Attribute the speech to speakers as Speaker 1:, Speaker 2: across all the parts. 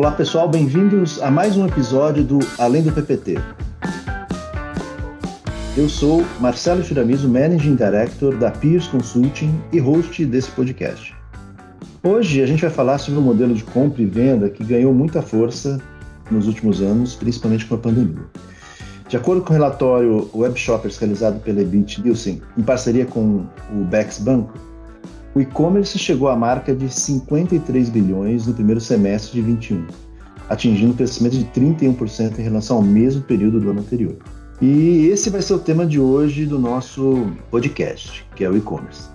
Speaker 1: Olá pessoal, bem-vindos a mais um episódio do Além do PPT. Eu sou Marcelo Chiramizo, Managing Director da Peers Consulting e host desse podcast. Hoje a gente vai falar sobre um modelo de compra e venda que ganhou muita força nos últimos anos, principalmente com a pandemia. De acordo com o relatório Web Shoppers realizado pela Ebit Nielsen, em parceria com o Bex Banco, o e-commerce chegou à marca de 53 bilhões no primeiro semestre de 21, atingindo um crescimento de 31% em relação ao mesmo período do ano anterior. E esse vai ser o tema de hoje do nosso podcast, que é o e-commerce.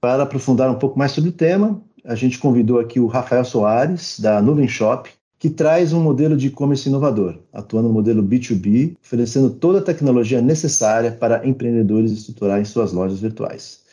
Speaker 1: Para aprofundar um pouco mais sobre o tema, a gente convidou aqui o Rafael Soares, da Nuvem Shop, que traz um modelo de e-commerce inovador, atuando no modelo B2B, oferecendo toda a tecnologia necessária para empreendedores estruturarem suas lojas virtuais.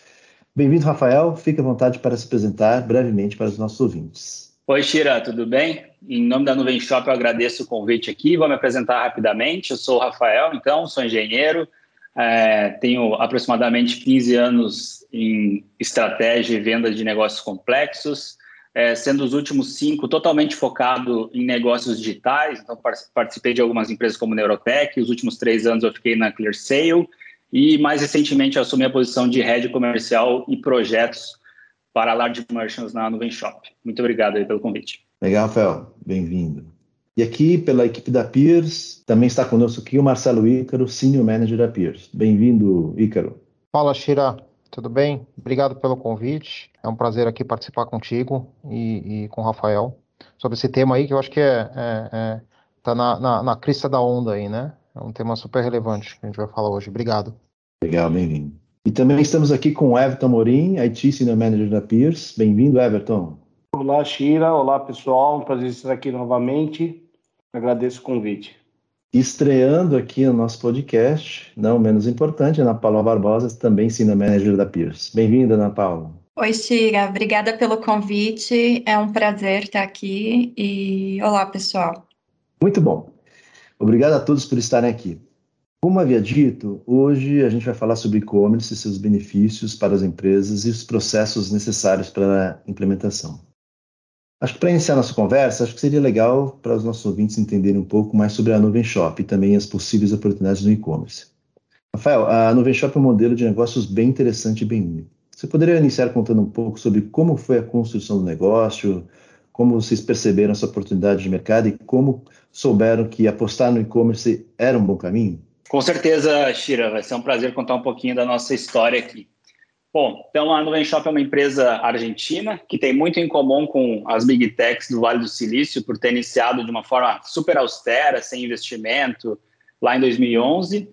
Speaker 1: Bem-vindo, Rafael. Fique à vontade para se apresentar brevemente para os nossos ouvintes.
Speaker 2: Oi, Shira, tudo bem? Em nome da Nuvem Shop, eu agradeço o convite aqui. Vou me apresentar rapidamente. Eu sou o Rafael, então, sou engenheiro, é, tenho aproximadamente 15 anos em estratégia e venda de negócios complexos é, sendo os últimos cinco totalmente focado em negócios digitais. Então, participei de algumas empresas como Neurotech, os últimos três anos eu fiquei na ClearSale e, mais recentemente, eu assumi a posição de Head Comercial e Projetos para Large Merchants na Nuvem Shop. Muito obrigado aí pelo convite.
Speaker 1: Legal, Rafael. Bem-vindo. E aqui, pela equipe da Peers, também está conosco aqui o Marcelo Ícaro, Senior Manager da Peers. Bem-vindo, Ícaro.
Speaker 3: Fala, Shira. Tudo bem? Obrigado pelo convite. É um prazer aqui participar contigo e, e com o Rafael sobre esse tema aí que eu acho que é, é, é tá na, na, na, crista da onda aí, né? É um tema super relevante que a gente vai falar hoje. Obrigado.
Speaker 1: Legal, bem-vindo. E também estamos aqui com o Everton Morim, IT Senior Manager da Peers. Bem-vindo, Everton.
Speaker 4: Olá, Shira. Olá, pessoal. Um prazer estar aqui novamente. Agradeço o convite.
Speaker 1: Estreando aqui no nosso podcast, não menos importante, Ana Paula Barbosa, também Senior Manager da Peers. Bem-vinda, Ana Paula.
Speaker 5: Oi, Tira, obrigada pelo convite. É um prazer estar aqui e olá, pessoal.
Speaker 1: Muito bom. Obrigado a todos por estarem aqui. Como havia dito, hoje a gente vai falar sobre e-commerce e seus benefícios para as empresas e os processos necessários para a implementação. Acho que para iniciar nossa conversa, acho que seria legal para os nossos ouvintes entenderem um pouco mais sobre a Nuvem Shop e também as possíveis oportunidades no e-commerce. Rafael, a Nuvem Shop é um modelo de negócios bem interessante e bem único. Você poderia iniciar contando um pouco sobre como foi a construção do negócio, como vocês perceberam essa oportunidade de mercado e como souberam que apostar no e-commerce era um bom caminho?
Speaker 2: Com certeza, Shira, vai ser um prazer contar um pouquinho da nossa história aqui. Bom, então a Nuvem Shop é uma empresa argentina que tem muito em comum com as Big Techs do Vale do Silício por ter iniciado de uma forma super austera, sem investimento, lá em 2011.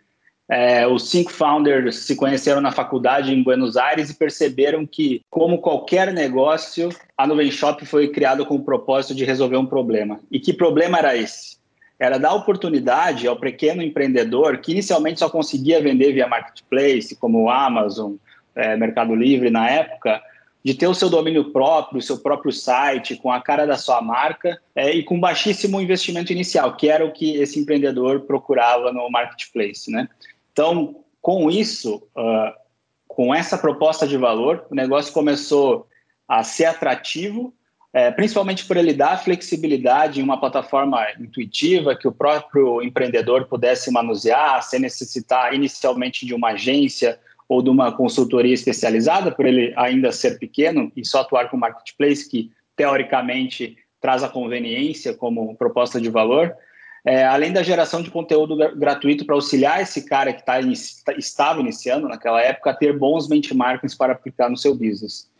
Speaker 2: É, os cinco founders se conheceram na faculdade em Buenos Aires e perceberam que, como qualquer negócio, a Nuvem Shop foi criada com o propósito de resolver um problema. E que problema era esse? Era dar oportunidade ao pequeno empreendedor que inicialmente só conseguia vender via marketplace, como o Amazon, é, Mercado Livre na época, de ter o seu domínio próprio, o seu próprio site, com a cara da sua marca é, e com baixíssimo investimento inicial, que era o que esse empreendedor procurava no marketplace. Né? Então, com isso, uh, com essa proposta de valor, o negócio começou a ser atrativo, é, principalmente por ele dar flexibilidade em uma plataforma intuitiva que o próprio empreendedor pudesse manusear, sem necessitar inicialmente de uma agência ou de uma consultoria especializada, por ele ainda ser pequeno e só atuar com marketplace, que teoricamente traz a conveniência como proposta de valor, é, além da geração de conteúdo gratuito para auxiliar esse cara que tá, estava iniciando naquela época a ter bons benchmarks para aplicar no seu business.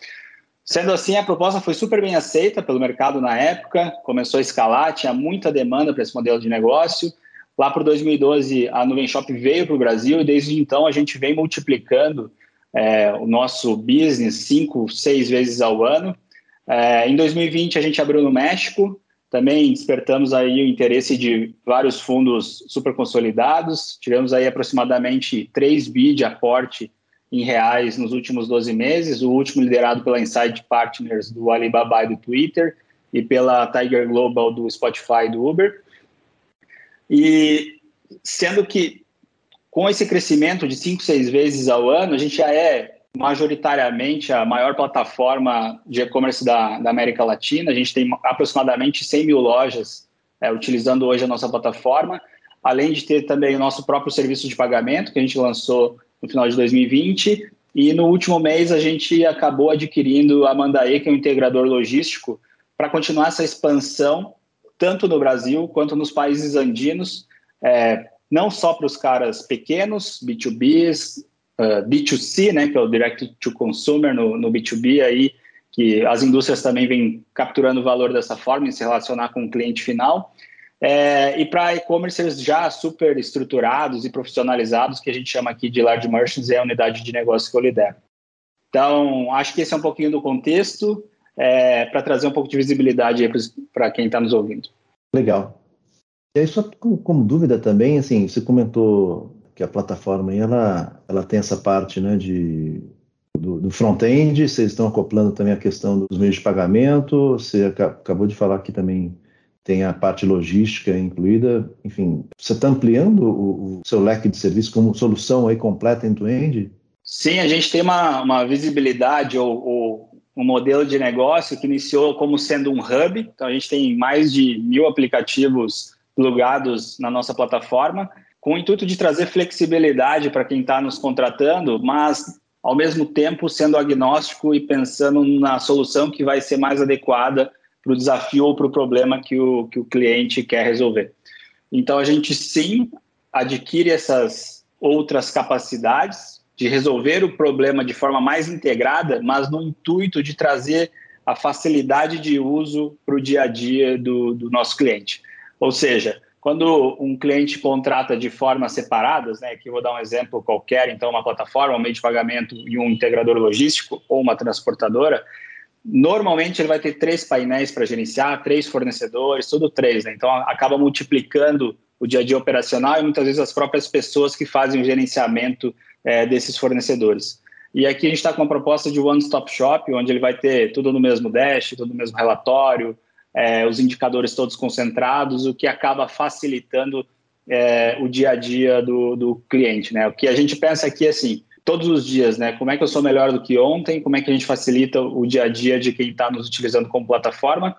Speaker 2: Sendo assim, a proposta foi super bem aceita pelo mercado na época, começou a escalar, tinha muita demanda para esse modelo de negócio, Lá por 2012, a Nuvem Shop veio para o Brasil e desde então a gente vem multiplicando é, o nosso business cinco, seis vezes ao ano. É, em 2020, a gente abriu no México, também despertamos aí o interesse de vários fundos super consolidados. Tivemos aí aproximadamente 3 bi de aporte em reais nos últimos 12 meses, o último liderado pela Inside Partners do Alibaba e do Twitter e pela Tiger Global do Spotify e do Uber. E sendo que com esse crescimento de 5, 6 vezes ao ano, a gente já é majoritariamente a maior plataforma de e-commerce da, da, América Latina. A gente tem aproximadamente 100 mil lojas é, utilizando hoje a nossa plataforma, além de ter também o nosso próprio serviço de pagamento, que a gente lançou no final de 2020. E no último mês a gente acabou adquirindo a Mandae, que é um integrador logístico, para continuar essa expansão, tanto no Brasil quanto nos países andinos, é, não só para os caras pequenos, B2Bs, uh, B2C, né, que é o Direct to Consumer no, no B2B, aí, que as indústrias também vêm capturando valor dessa forma, em se relacionar com o cliente final, é, e para e-commerces já super estruturados e profissionalizados, que a gente chama aqui de large merchants, é a unidade de negócio que eu lidero. Então, acho que esse é um pouquinho do contexto, é, para trazer um pouco de visibilidade para quem está nos ouvindo.
Speaker 1: Legal. E aí, só como, como, dúvida também, assim, você comentou que a plataforma aí, ela, ela tem essa parte né, de, do, do front-end, vocês estão acoplando também a questão dos meios de pagamento, você acabou de falar que também tem a parte logística incluída, enfim, você está ampliando o, o, seu leque de serviço como solução aí completa end-to-end?
Speaker 2: Sim, a gente tem uma, uma visibilidade ou, ou um modelo de negócio que iniciou como sendo um hub, então a gente tem mais de mil aplicativos plugados na nossa plataforma, com o intuito de trazer flexibilidade para quem está nos contratando, mas ao mesmo tempo sendo agnóstico e pensando na solução que vai ser mais adequada para o desafio ou para o problema que o, que o cliente quer resolver. Então a gente sim adquire essas outras capacidades de resolver o problema de forma mais integrada, mas no intuito de trazer a facilidade de uso para o dia a dia do, do, nosso cliente. Ou seja, quando um cliente contrata de formas separadas, né, que eu vou dar um exemplo qualquer, então uma plataforma, um meio de pagamento e um integrador logístico ou uma transportadora, normalmente ele vai ter três painéis para gerenciar, três fornecedores, tudo três, né? então acaba multiplicando o dia a dia operacional e muitas vezes as próprias pessoas que fazem o gerenciamento é, desses fornecedores. E aqui a gente está com uma proposta de one-stop shop, onde ele vai ter tudo no mesmo dash, tudo no mesmo relatório, é, os indicadores todos concentrados, o que acaba facilitando é, o dia a dia do, do cliente. Né? O que a gente pensa aqui é assim, todos os dias, né? Como é que eu sou melhor do que ontem? Como é que a gente facilita o dia a dia de quem está nos utilizando como plataforma?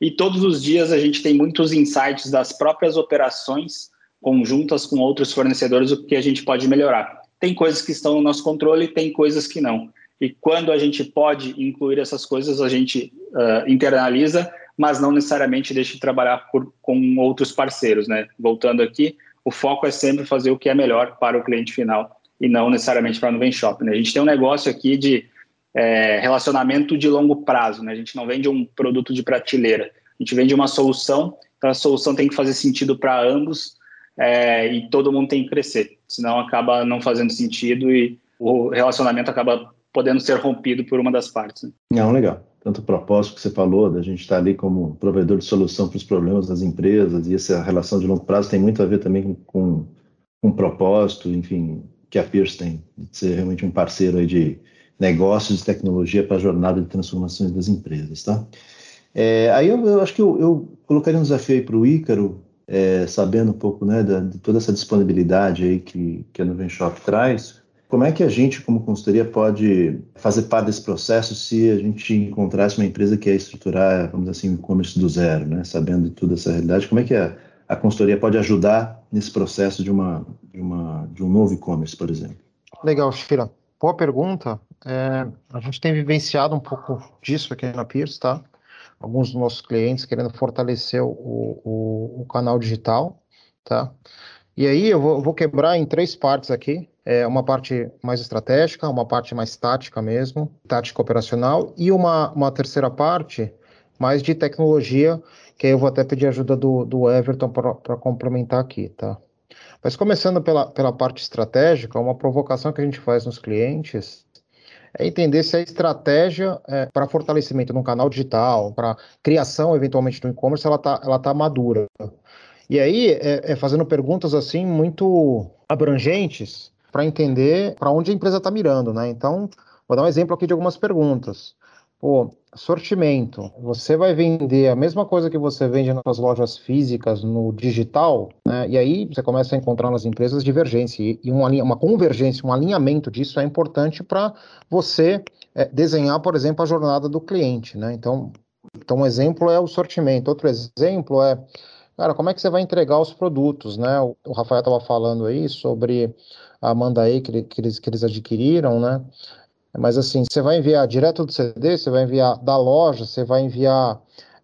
Speaker 2: E todos os dias a gente tem muitos insights das próprias operações conjuntas com outros fornecedores, o que a gente pode melhorar. Tem coisas que estão no nosso controle, tem coisas que não. E quando a gente pode incluir essas coisas, a gente uh, internaliza, mas não necessariamente deixa de trabalhar por, com outros parceiros. Né? Voltando aqui, o foco é sempre fazer o que é melhor para o cliente final e não necessariamente para a Nuvem Shop. Né? A gente tem um negócio aqui de é, relacionamento de longo prazo. Né? A gente não vende um produto de prateleira, a gente vende uma solução, então a solução tem que fazer sentido para ambos é, e todo mundo tem que crescer, senão acaba não fazendo sentido e o relacionamento acaba podendo ser rompido por uma das partes. Né?
Speaker 1: Não, legal. Tanto o propósito que você falou, da gente estar ali como provedor de solução para os problemas das empresas, e essa relação de longo prazo tem muito a ver também com, um propósito, enfim, que a Pierce tem, de ser realmente um parceiro aí de negócios e tecnologia para a jornada de transformações das empresas, tá? É, aí eu, eu, acho que eu, eu colocaria um desafio aí para o Ícaro, é, sabendo um pouco né, da, de toda essa disponibilidade aí que, que a Nuvem Shop traz, como é que a gente, como consultoria, pode fazer parte desse processo se a gente encontrasse uma empresa que quer estruturar, vamos dizer assim, o e-commerce do zero, né? sabendo de toda essa realidade, como é que a, a consultoria pode ajudar nesse processo de, uma, de, uma, de um novo e-commerce, por exemplo?
Speaker 3: Legal, Shira. Boa pergunta. É, a gente tem vivenciado um pouco disso aqui na Pierce, tá? Alguns dos nossos clientes querendo fortalecer o, o, o canal digital, tá? E aí eu vou, vou, quebrar em três partes aqui. É uma parte mais estratégica, uma parte mais tática mesmo, tática operacional, e uma, uma terceira parte mais de tecnologia, que aí eu vou até pedir ajuda do, do Everton para complementar aqui, tá? Mas começando pela, pela parte estratégica, uma provocação que a gente faz nos clientes é entender se a estratégia é, para fortalecimento no canal digital, para criação eventualmente do e-commerce, ela está ela tá madura. E aí, é, é fazendo perguntas assim muito abrangentes para entender para onde a empresa está mirando, né? Então, vou dar um exemplo aqui de algumas perguntas. Pô, sortimento. Você vai vender a mesma coisa que você vende nas lojas físicas no digital, né? E aí você começa a encontrar nas empresas divergência e uma, uma convergência, um alinhamento disso é importante para você é, desenhar, por exemplo, a jornada do cliente, né? Então, então, um exemplo é o sortimento. Outro exemplo é, cara, como é que você vai entregar os produtos, né? O, o Rafael estava falando aí sobre a Mandae que, que, eles, que eles adquiriram, né? Mas assim, você vai enviar direto do CD, você vai enviar da loja, você vai enviar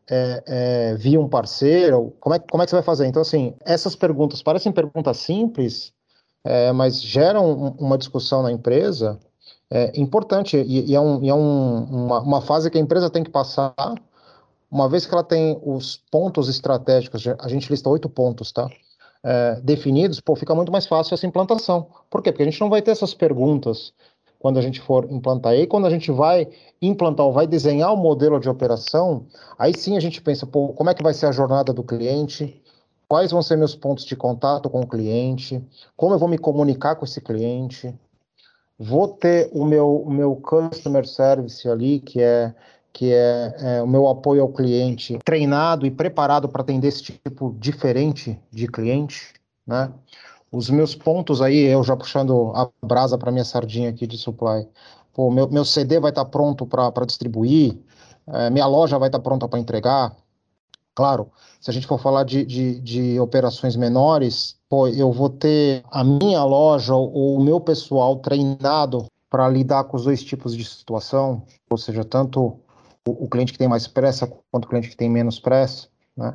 Speaker 3: é, é, via um parceiro, como é, como é que você vai fazer? Então, assim, essas perguntas parecem perguntas simples, é, mas geram uma discussão na empresa é, importante e, e é, um, e é um, uma, uma, fase que a empresa tem que passar, uma vez que ela tem os pontos estratégicos, a gente lista oito pontos, tá? É, definidos, pô, fica muito mais fácil essa implantação. Por quê? Porque a gente não vai ter essas perguntas quando a gente for implantar. E quando a gente vai implantar ou vai desenhar o modelo de operação, aí sim a gente pensa, pô, como é que vai ser a jornada do cliente? Quais vão ser meus pontos de contato com o cliente? Como eu vou me comunicar com esse cliente? Vou ter o meu, o meu customer service ali, que é que é, é, o meu apoio ao cliente treinado e preparado para atender esse tipo diferente de cliente, né? Os meus pontos aí, eu já puxando a brasa para minha sardinha aqui de supply. Pô, meu, meu CD vai estar tá pronto para distribuir, é, minha loja vai estar tá pronta para entregar. Claro, se a gente for falar de, de, de, operações menores, pô, eu vou ter a minha loja ou o meu pessoal treinado para lidar com os dois tipos de situação, ou seja, tanto o, o cliente que tem mais pressa quanto o cliente que tem menos pressa. Né?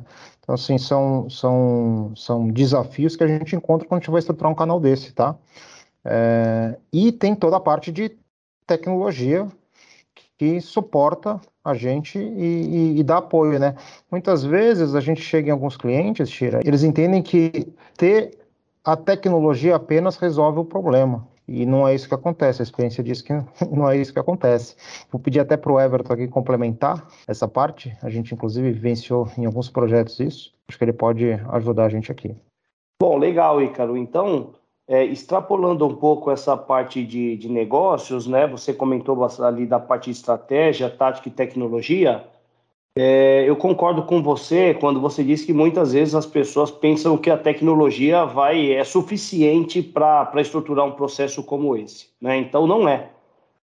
Speaker 3: Então, assim, são, são, são desafios que a gente encontra quando a gente vai estruturar um canal desse, tá? É, e tem toda a parte de tecnologia que suporta a gente e, e, e, dá apoio, né? Muitas vezes a gente chega em alguns clientes, Tira, eles entendem que ter a tecnologia apenas resolve o problema. E não é isso que acontece. A experiência diz que não é isso que acontece. Vou pedir até para o Everton aqui complementar essa parte. A gente, inclusive, vivenciou em alguns projetos isso. Acho que ele pode ajudar a gente aqui.
Speaker 4: Bom, legal, Ícaro. Então, é, extrapolando um pouco essa parte de, de negócios, né? Você comentou ali da parte de estratégia, tática e tecnologia. É, eu concordo com você quando você diz que muitas vezes as pessoas pensam que a tecnologia vai é suficiente para estruturar um processo como esse. Né? Então, não é.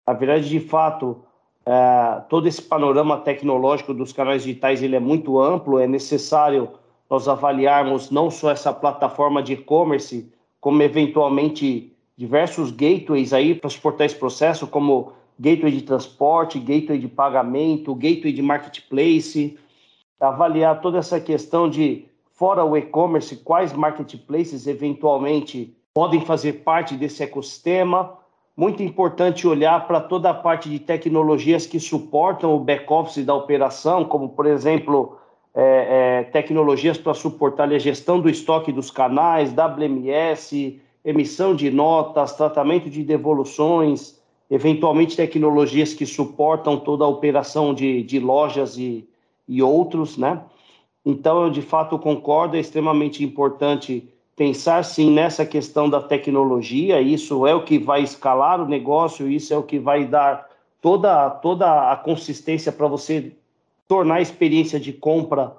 Speaker 4: Na verdade, de fato, é, todo esse panorama tecnológico dos canais digitais ele é muito amplo, é necessário nós avaliarmos não só essa plataforma de e-commerce, como eventualmente diversos gateways aí para suportar esse processo, como gateway de transporte, gateway de pagamento, gateway de marketplace, avaliar toda essa questão de, fora o e-commerce, quais marketplaces eventualmente podem fazer parte desse ecossistema. Muito importante olhar para toda a parte de tecnologias que suportam o back-office da operação, como, por exemplo, é, é, tecnologias para suportar a gestão do estoque dos canais, WMS, emissão de notas, tratamento de devoluções, eventualmente tecnologias que suportam toda a operação de, de lojas e, e outros, né? Então, eu de fato concordo, é extremamente importante pensar sim nessa questão da tecnologia, isso é o que vai escalar o negócio, isso é o que vai dar toda, toda a consistência para você tornar a experiência de compra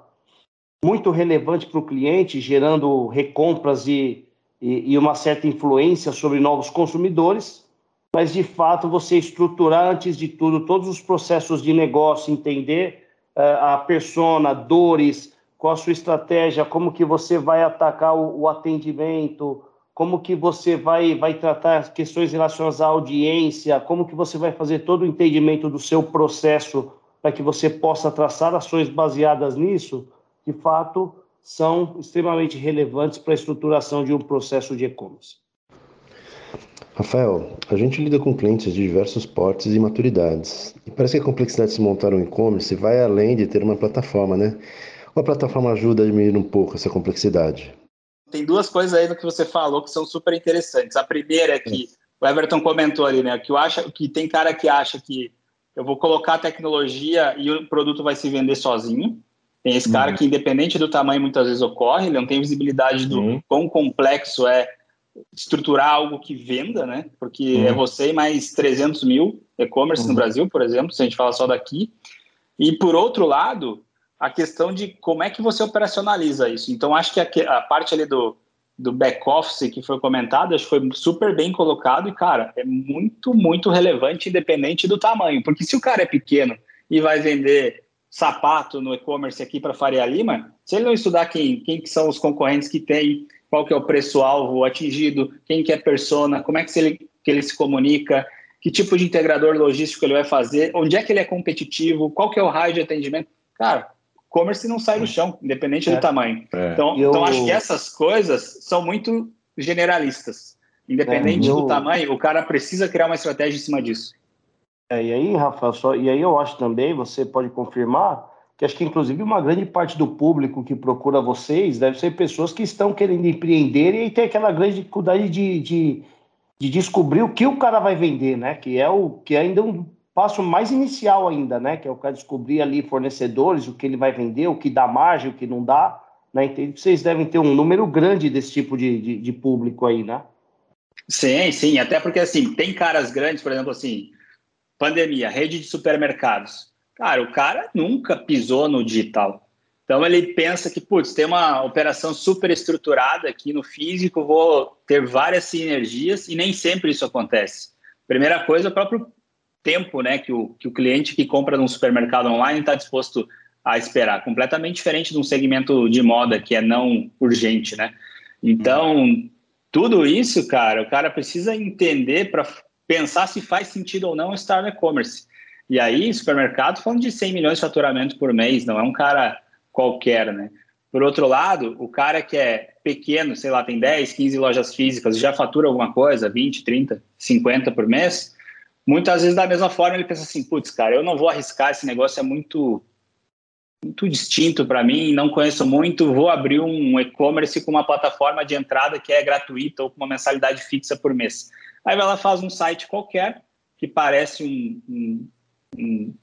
Speaker 4: muito relevante para o cliente, gerando recompras e, e, e uma certa influência sobre novos consumidores mas de fato você estruturar antes de tudo todos os processos de negócio, entender uh, a persona, dores, qual a sua estratégia, como que você vai atacar o, o atendimento, como que você vai, vai tratar questões relacionadas à audiência, como que você vai fazer todo o entendimento do seu processo para que você possa traçar ações baseadas nisso, de fato, são extremamente relevantes para a estruturação de um processo de e-commerce.
Speaker 1: Rafael, a gente lida com clientes de diversos portes e maturidades. E parece que a complexidade de se montar um e-commerce vai além de ter uma plataforma, né? Uma plataforma ajuda a diminuir um pouco essa complexidade.
Speaker 2: Tem duas coisas aí do que você falou que são super interessantes. A primeira é que o Everton comentou ali, né? Que, eu acho, que tem cara que acha que eu vou colocar a tecnologia e o produto vai se vender sozinho. Tem esse cara uhum. que, independente do tamanho, muitas vezes ocorre, ele não tem visibilidade do uhum. quão complexo é estruturar algo que venda, né? Porque uhum. é você e mais 300 mil e-commerce uhum. no Brasil, por exemplo, se a gente fala só daqui. E por outro lado, a questão de como é que você operacionaliza isso. Então, acho que a, a parte ali do, do back-office que foi comentado, acho que foi super bem colocado e, cara, é muito, muito relevante, independente do tamanho. Porque se o cara é pequeno e vai vender sapato no e-commerce aqui para Faria Lima, se ele não estudar quem, quem que são os concorrentes que tem, qual que é o preço-alvo atingido, quem que é persona, como é que, ele, que ele se comunica, que tipo de integrador logístico ele vai fazer, onde é que ele é competitivo, qual que é o raio de atendimento. Cara, e-commerce não sai do chão, independente é. do tamanho. É. Então, eu... então, acho que essas coisas são muito generalistas. Independente é, eu... do tamanho, o cara precisa criar uma estratégia em cima disso.
Speaker 4: É, e aí, Rafael, só, e aí eu acho também, você pode confirmar, que acho que inclusive uma grande parte do público que procura vocês deve ser pessoas que estão querendo empreender e tem aquela grande dificuldade de, de, de descobrir o que o cara vai vender, né? Que é o que é ainda um passo mais inicial ainda, né? Que é o cara descobrir ali fornecedores, o que ele vai vender, o que dá margem, o que não dá. Né? Que vocês devem ter um número grande desse tipo de, de, de público aí, né?
Speaker 2: Sim, sim. Até porque assim, tem caras grandes, por exemplo, assim, pandemia, rede de supermercados. Cara, o cara nunca pisou no digital. Então ele pensa que, putz, tem uma operação super estruturada aqui no físico, vou ter várias sinergias e nem sempre isso acontece. Primeira coisa, o próprio tempo né, que, o, que o cliente que compra num supermercado online está disposto a esperar. Completamente diferente de um segmento de moda que é não urgente, né? Então, tudo isso, cara, o cara precisa entender para pensar se faz sentido ou não estar no e-commerce. E aí, supermercado, falando de 100 milhões de faturamento por mês, não é um cara qualquer, né? Por outro lado, o cara que é pequeno, sei lá, tem 10, 15 lojas físicas, já fatura alguma coisa, 20, 30, 50 por mês, muitas vezes da mesma forma ele pensa assim, putz, cara, eu não vou arriscar, esse negócio é muito muito distinto para mim, não conheço muito, vou abrir um e-commerce com uma plataforma de entrada que é gratuita ou com uma mensalidade fixa por mês. Aí ela faz um site qualquer, que parece um, um, um,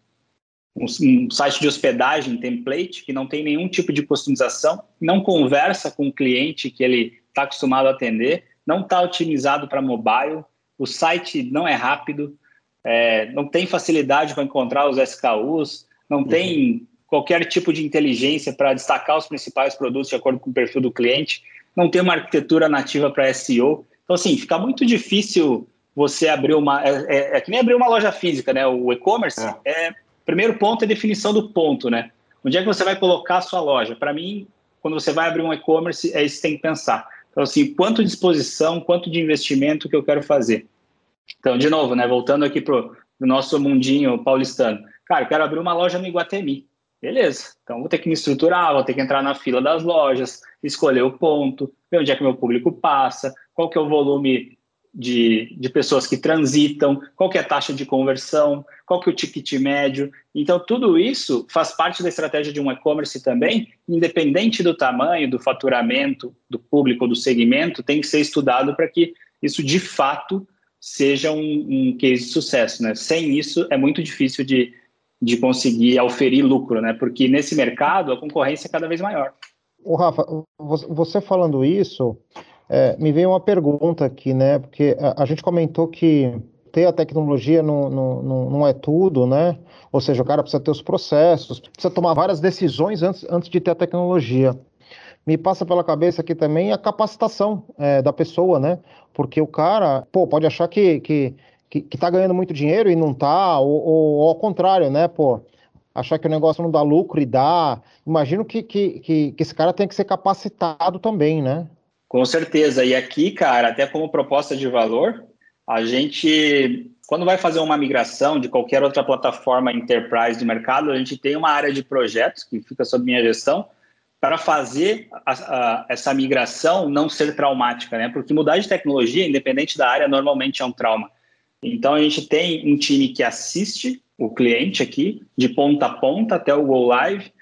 Speaker 2: um, site de hospedagem template, que não tem nenhum tipo de customização, não conversa com o cliente que ele está acostumado a atender, não está otimizado para mobile, o site não é rápido, é, não tem facilidade para encontrar os SKUs, não uhum. tem qualquer tipo de inteligência para destacar os principais produtos de acordo com o perfil do cliente, não tem uma arquitetura nativa para SEO. Então, assim, fica muito difícil você abrir uma. É, é, é que nem abrir uma loja física, né? O e-commerce é. é. Primeiro ponto é a definição do ponto, né? Onde é que você vai colocar a sua loja? Para mim, quando você vai abrir um e-commerce, é isso que tem que pensar. Então, assim, quanto de exposição, quanto de investimento que eu quero fazer? Então, de novo, né? Voltando aqui para o nosso mundinho paulistano. Cara, eu quero abrir uma loja no Iguatemi. Beleza. Então, vou ter que me estruturar, vou ter que entrar na fila das lojas, escolher o ponto, ver onde é que meu público passa, qual que é o volume de, de pessoas que transitam, qual que é a taxa de conversão, qual que é o ticket médio. Então, tudo isso faz parte da estratégia de um e-commerce também, independente do tamanho, do faturamento, do público, do segmento, tem que ser estudado para que isso, de fato, seja um, um case de sucesso. Né? Sem isso, é muito difícil de, de conseguir oferir lucro, né? porque nesse mercado a concorrência é cada vez maior.
Speaker 3: O Rafa, você falando isso, é, me veio uma pergunta aqui, né? Porque a, a gente comentou que ter a tecnologia não, não, não, é tudo, né? Ou seja, o cara precisa ter os processos, precisa tomar várias decisões antes, antes de ter a tecnologia. Me passa pela cabeça aqui também a capacitação é, da pessoa, né? Porque o cara, pô, pode achar que, que, que, que tá ganhando muito dinheiro e não tá, ou, ou, ou ao contrário, né? Pô, achar que o negócio não dá lucro e dá. Imagino que, que, que, que esse cara tem que ser capacitado também, né?
Speaker 2: Com certeza. E aqui, cara, até como proposta de valor, a gente, quando vai fazer uma migração de qualquer outra plataforma enterprise de mercado, a gente tem uma área de projetos que fica sob minha gestão para fazer a, a, essa migração não ser traumática, né? Porque mudar de tecnologia, independente da área, normalmente é um trauma. Então a gente tem um time que assiste o cliente aqui de ponta a ponta até o go live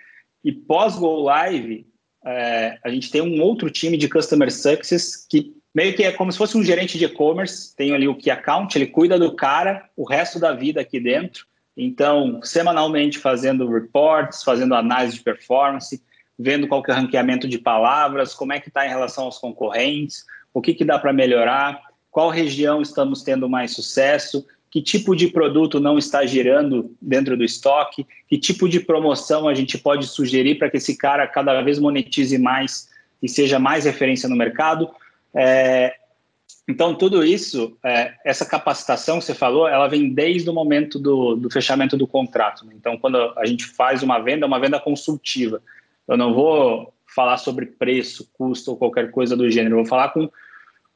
Speaker 2: e pós go live é, a gente tem um outro time de Customer Success que meio que é como se fosse um gerente de e-commerce, tem ali o Key Account, ele cuida do cara o resto da vida aqui dentro. Então, semanalmente fazendo reports, fazendo análise de performance, vendo qual que é o ranqueamento de palavras, como é que está em relação aos concorrentes, o que, que dá para melhorar, qual região estamos tendo mais sucesso, que tipo de produto não está girando dentro do estoque, que tipo de promoção a gente pode sugerir para que esse cara cada vez monetize mais e seja mais referência no mercado. É, então, tudo isso, é, essa capacitação que você falou, ela vem desde o momento do, do fechamento do contrato. Né? Então, quando a gente faz uma venda, é uma venda consultiva. Eu não vou falar sobre preço, custo ou qualquer coisa do gênero, eu vou falar com,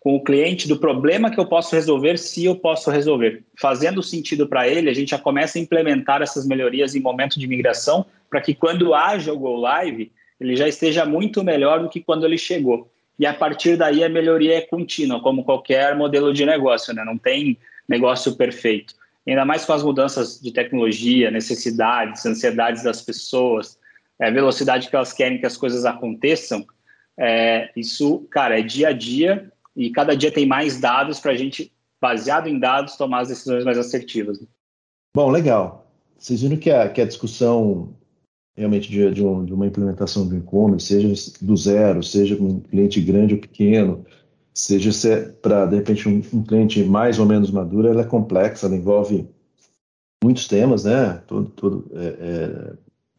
Speaker 2: com o cliente do problema que eu posso resolver, se eu posso resolver. Fazendo sentido para ele, a gente já começa a implementar essas melhorias em momento de migração, para que quando haja o Go Live, ele já esteja muito melhor do que quando ele chegou e a partir daí a melhoria é contínua, como qualquer modelo de negócio, né? não tem negócio perfeito. Ainda mais com as mudanças de tecnologia, necessidades, ansiedades das pessoas, a é, velocidade que elas querem que as coisas aconteçam, é, isso, cara, é dia a dia e cada dia tem mais dados para a gente, baseado em dados, tomar as decisões mais assertivas.
Speaker 1: Bom, legal. Vocês viram que a, que a discussão realmente de, de, um, de uma implementação do e-commerce, seja do zero, seja com um cliente grande ou pequeno, seja se é para, de repente, um, um, cliente mais ou menos maduro, ela é complexa, ela envolve muitos temas, né? Tudo, tudo é, é,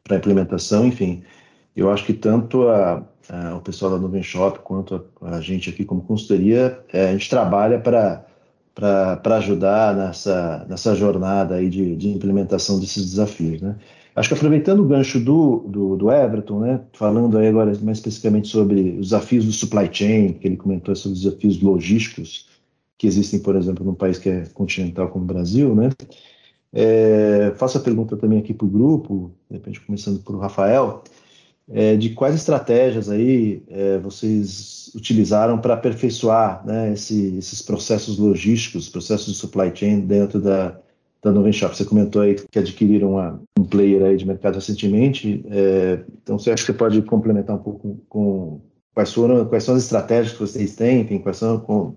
Speaker 1: para implementação, enfim. Eu acho que tanto a, a, o pessoal da Nuvem Shop quanto a, a gente aqui como consultoria, é, a gente trabalha para para ajudar nessa, nessa jornada aí de, de implementação desses desafios, né? Acho que aproveitando o gancho do, do, do, Everton, né, falando aí agora mais especificamente sobre os desafios do supply chain, que ele comentou sobre os desafios logísticos que existem, por exemplo, num país que é continental como o Brasil, né, é, faço a pergunta também aqui para o grupo, de repente começando por Rafael, é, de quais estratégias aí é, vocês utilizaram para aperfeiçoar né, esse, esses processos logísticos, processos de supply chain dentro da, da Nuvem Shop. Você comentou aí que adquiriram uma, um player aí de mercado recentemente, é, então você acha que pode complementar um pouco com, quais, foram, quais são as estratégias que vocês têm, enfim, quais são com,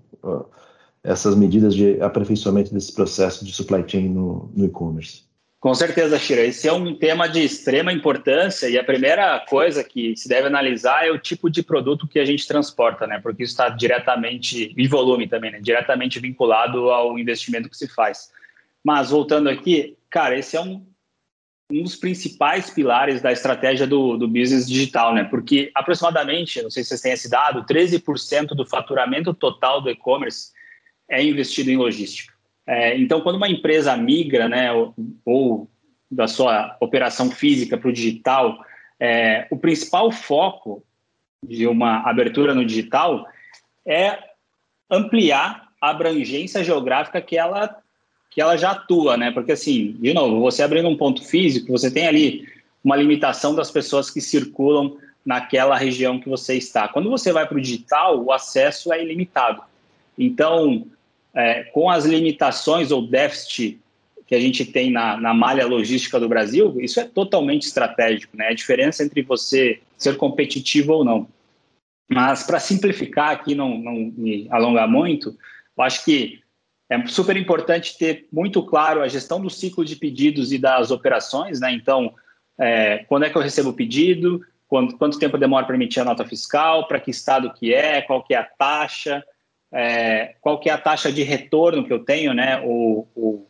Speaker 1: essas medidas de aperfeiçoamento desse processo de supply chain no, no e-commerce?
Speaker 2: Com certeza, Shira. Esse é um tema de extrema importância e a primeira coisa que se deve analisar é o tipo de produto que a gente transporta, né? Porque isso está diretamente, e volume também, né? Diretamente vinculado ao investimento que se faz. Mas voltando aqui, cara, esse é um, um dos principais pilares da estratégia do, do business digital, né? Porque aproximadamente, não sei se vocês têm esse dado, 13% do faturamento total do e-commerce é investido em logística. É, então, quando uma empresa migra, né, ou, ou da sua operação física para o digital, é, o principal foco de uma abertura no digital é ampliar a abrangência geográfica que ela que ela já atua, né? Porque assim, de novo, você abrindo um ponto físico, você tem ali uma limitação das pessoas que circulam naquela região que você está. Quando você vai para o digital, o acesso é ilimitado. Então, é, com as limitações ou déficit que a gente tem na, na malha logística do Brasil, isso é totalmente estratégico, né? A diferença entre você ser competitivo ou não. Mas para simplificar aqui, não, não me alongar muito, eu acho que é super importante ter muito claro a gestão do ciclo de pedidos e das operações, né? Então, é, quando é que eu recebo o pedido, quanto, quanto tempo demora para emitir a nota fiscal, para que estado que é, qual que é a taxa, é, qual que é a taxa de retorno que eu tenho, né? O, o,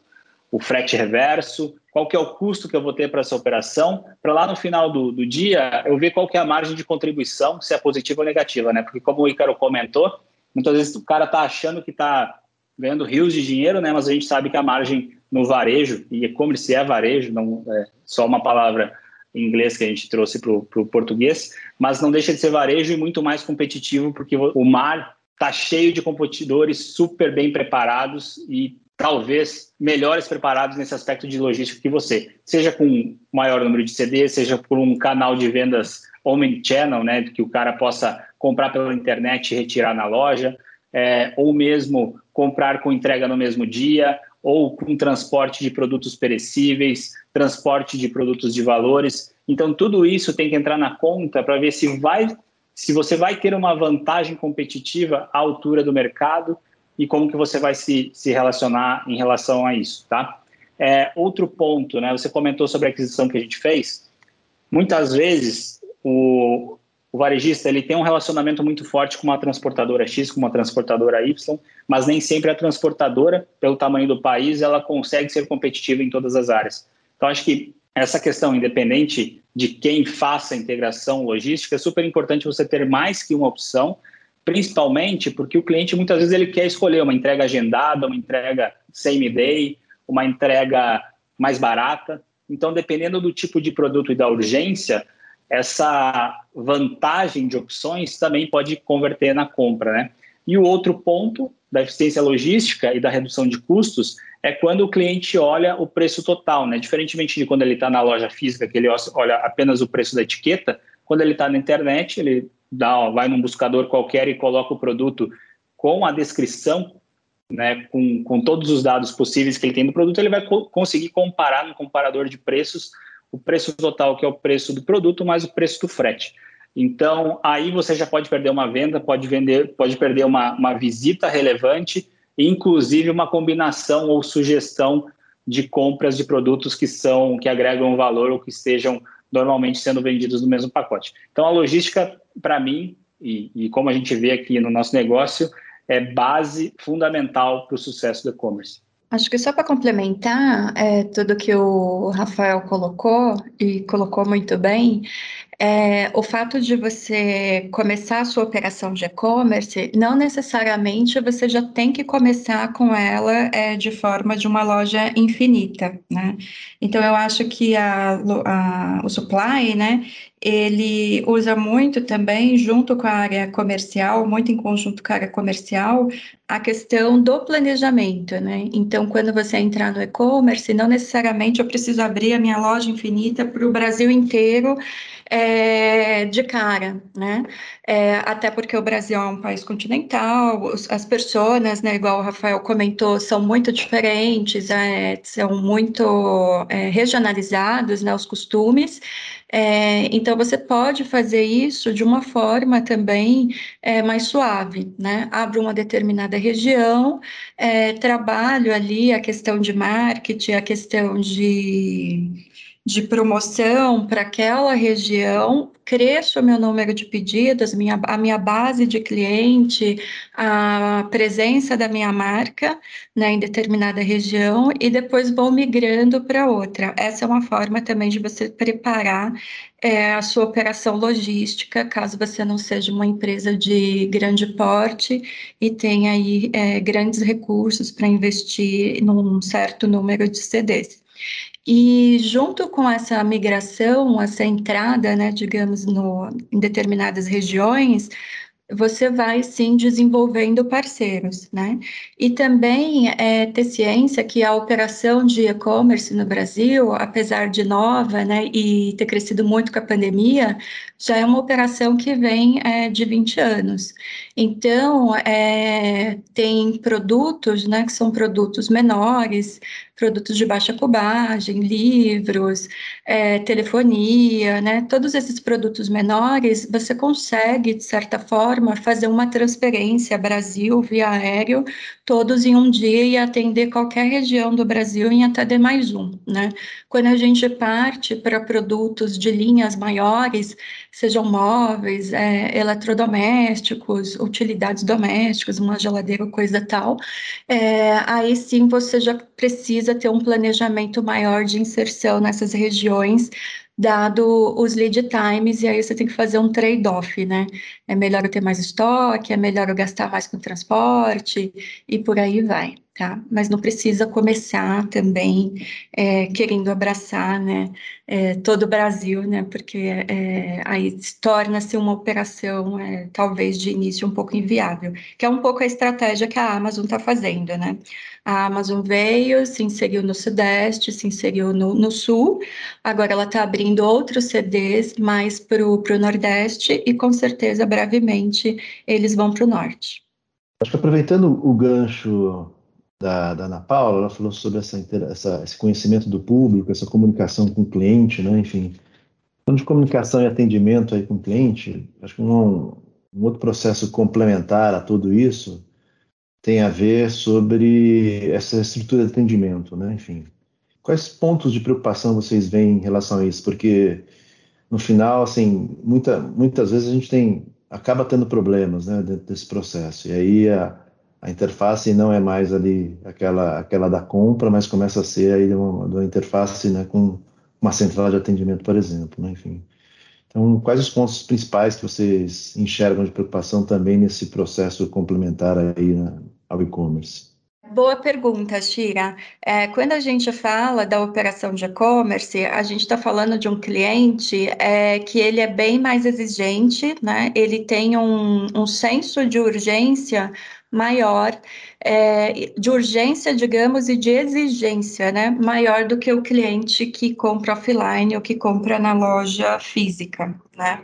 Speaker 2: o frete reverso, qual que é o custo que eu vou ter para essa operação, para lá no final do, do dia eu ver qual que é a margem de contribuição, se é positiva ou negativa, né? Porque como o Ícaro comentou, muitas vezes o cara está achando que está ganhando rios de dinheiro, né? Mas a gente sabe que a margem no varejo, e e-commerce é varejo, não é só uma palavra em inglês que a gente trouxe para o português, mas não deixa de ser varejo e muito mais competitivo, porque o mar está cheio de competidores super bem preparados e talvez melhores preparados nesse aspecto de logística que você, seja com maior número de CDs, seja por um canal de vendas omnichannel, né, que o cara possa comprar pela internet e retirar na loja, é, ou mesmo comprar com entrega no mesmo dia, ou com transporte de produtos perecíveis, transporte de produtos de valores. Então, tudo isso tem que entrar na conta para ver se vai, se você vai ter uma vantagem competitiva à altura do mercado e como que você vai se, se relacionar em relação a isso, tá? É, outro ponto, né? Você comentou sobre a aquisição que a gente fez. Muitas vezes o, o varejista ele tem um relacionamento muito forte com uma transportadora X, com uma transportadora Y, mas nem sempre a transportadora, pelo tamanho do país, ela consegue ser competitiva em todas as áreas. Então, acho que essa questão, independente de quem faça a integração logística, é super importante você ter mais que uma opção, principalmente porque o cliente muitas vezes ele quer escolher uma entrega agendada, uma entrega same day, uma entrega mais barata. Então, dependendo do tipo de produto e da urgência, essa vantagem de opções também pode converter na compra, né? E o outro ponto da eficiência logística e da redução de custos é quando o cliente olha o preço total, né? Diferentemente de quando ele está na loja física, que ele olha apenas o preço da etiqueta, quando ele está na internet, ele dá, vai num buscador qualquer e coloca o produto com a descrição, né, com, com todos os dados possíveis que ele tem do produto, ele vai co conseguir comparar no comparador de preços o preço total, que é o preço do produto, mais o preço do frete. Então, aí você já pode perder uma venda, pode, vender, pode perder uma, uma visita relevante, inclusive uma combinação ou sugestão de compras de produtos que são que agregam valor ou que estejam normalmente sendo vendidos no mesmo pacote. Então, a logística, para mim, e, e, como a gente vê aqui no nosso negócio, é base fundamental para o sucesso do e-commerce.
Speaker 5: Acho que só para complementar é, tudo que o Rafael colocou, e colocou muito bem, é, o fato de você começar a sua operação de e-commerce, não necessariamente você já tem que começar com ela é, de forma de uma loja infinita, né? Então, eu acho que a, a, o supply, né, ele usa muito também, junto com a área comercial, muito em conjunto com a área comercial, a questão do planejamento, né? Então, quando você entrar no e-commerce, não necessariamente eu preciso abrir a minha loja infinita para o Brasil inteiro é, de cara, né? É, até porque o Brasil é um país continental, as pessoas, né, igual o Rafael comentou, são muito diferentes, é, são muito é, regionalizados, né, os costumes. É, então, você pode fazer isso de uma forma também é, mais suave, né? Abro uma determinada região, trabalho ali a questão de marketing, a questão de de promoção para aquela região, cresço o meu número de pedidos, minha, a minha base de cliente, a presença da minha marca né, em determinada região e depois vou migrando para outra. Essa é uma forma também de você preparar é, a sua operação logística, caso você não seja uma empresa de grande porte e tenha aí é, grandes recursos para investir num certo número de CDs. E junto com essa migração, essa entrada, né, digamos, no, em determinadas regiões, você vai sim desenvolvendo parceiros, né? E também é, ter ciência que a operação de e-commerce no Brasil, apesar de nova, né, e ter crescido muito com a pandemia, já é uma operação que vem é, de 20 anos. Então, é, tem produtos, né, que são produtos menores, produtos de baixa cubagem, livros, é, telefonia, né, todos esses produtos menores, você consegue, de certa forma, fazer uma transferência Brasil via aéreo, todos em um dia e atender qualquer região do Brasil em até mais um, né? Quando a gente parte para produtos de linhas maiores, sejam móveis, é, eletrodomésticos, utilidades domésticas, uma geladeira, coisa tal, é, aí sim você já precisa ter um planejamento maior de inserção nessas regiões dado os lead times, e aí você tem que fazer um trade-off, né? É melhor eu ter mais estoque, é melhor eu gastar mais com transporte, e por aí vai, tá? Mas não precisa começar também é, querendo abraçar, né, é, todo o Brasil, né? Porque é, aí torna-se uma operação, é, talvez de início, um pouco inviável, que é um pouco a estratégia que a Amazon está fazendo, né? A Amazon veio, se inseriu no Sudeste, se inseriu no, no Sul, agora ela está abrindo outros CDs mais para o Nordeste e com certeza brevemente eles vão para o Norte.
Speaker 1: Acho que aproveitando o gancho da, da Ana Paula, ela falou sobre essa, essa, esse conhecimento do público, essa comunicação com o cliente, né? enfim. Falando de comunicação e atendimento aí com o cliente, acho que um, um outro processo complementar a tudo isso tem a ver sobre essa estrutura de atendimento, né? Enfim, quais pontos de preocupação vocês veem em relação a isso? Porque no final, assim, muita, muitas vezes a gente tem acaba tendo problemas, né, dentro desse processo. E aí a, a interface não é mais ali aquela aquela da compra, mas começa a ser aí uma, uma interface, né, com uma central de atendimento, por exemplo, né, enfim. Então, quais os pontos principais que vocês enxergam de preocupação também nesse processo complementar aí né, ao e-commerce?
Speaker 5: Boa pergunta, Shira. É, quando a gente fala da operação de e-commerce, a gente está falando de um cliente é, que ele é bem mais exigente, né? Ele tem um, um senso de urgência maior, é, de urgência, digamos, e de exigência, né? Maior do que o cliente que compra offline ou que compra na loja física, né?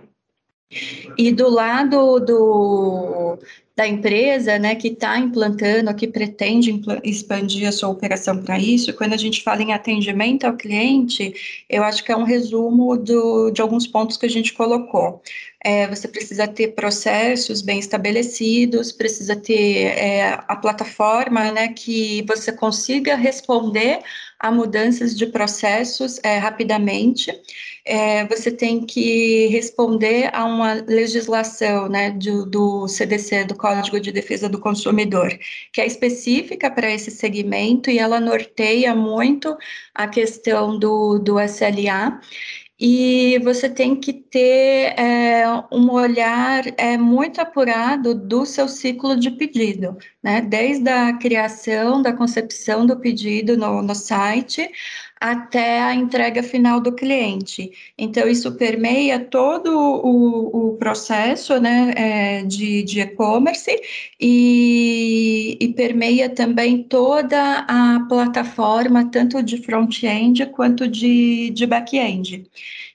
Speaker 5: E do lado do, da empresa, né, que está implantando, que pretende expandir a sua operação para isso, quando a gente fala em atendimento ao cliente, eu acho que é um resumo do, de alguns pontos que a gente colocou. É, você precisa ter processos bem estabelecidos, precisa ter é, a plataforma, né, que você consiga responder a mudanças de processos é, rapidamente. É, você tem que responder a uma legislação né, do, do, CDC, do Código de Defesa do Consumidor, que é específica para esse segmento e ela norteia muito a questão do, do SLA e você tem que ter é, um olhar é, muito apurado do seu ciclo de pedido, né? Desde a criação, da concepção do pedido no, no site até a entrega final do cliente. Então, isso permeia todo o, o processo né, é, de e-commerce e, e, permeia também toda a plataforma, tanto de front-end quanto de, de back-end.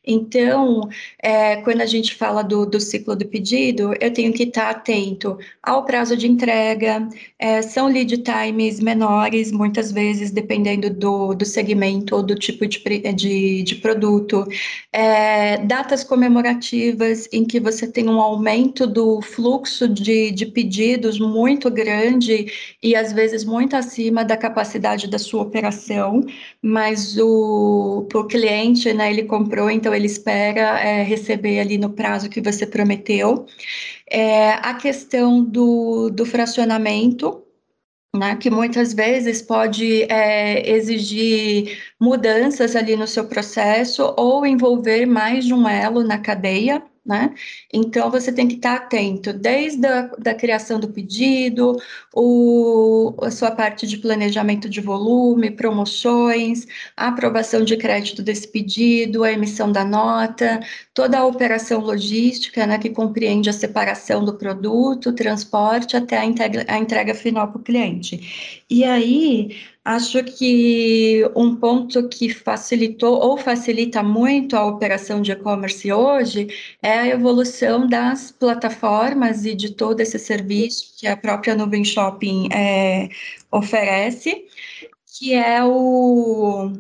Speaker 5: Então, é, quando a gente fala do, do, ciclo do pedido, eu tenho que estar atento ao prazo de entrega, é, são lead times menores, muitas vezes, dependendo do, do segmento ou do tipo de, de, de produto, é, datas comemorativas em que você tem um aumento do fluxo de, de pedidos muito grande e, às vezes, muito acima da capacidade da sua operação, mas o, o cliente, né, ele comprou, então então ele espera é, receber ali no prazo que você prometeu. É, a questão do, do fracionamento, né, que muitas vezes pode é, exigir mudanças ali no seu processo ou envolver mais de um elo na cadeia, né? Então, você tem que estar atento, desde a da criação do pedido, o, a sua parte de planejamento de volume, promoções, a aprovação de crédito desse pedido, a emissão da nota, toda a operação logística, né, que compreende a separação do produto, transporte, até a entrega, a entrega final para o cliente. E aí, Acho que um ponto que facilitou ou facilita muito a operação de e-commerce hoje é a evolução das plataformas e de todo esse serviço que a própria Nuvem Shopping é, oferece, que é o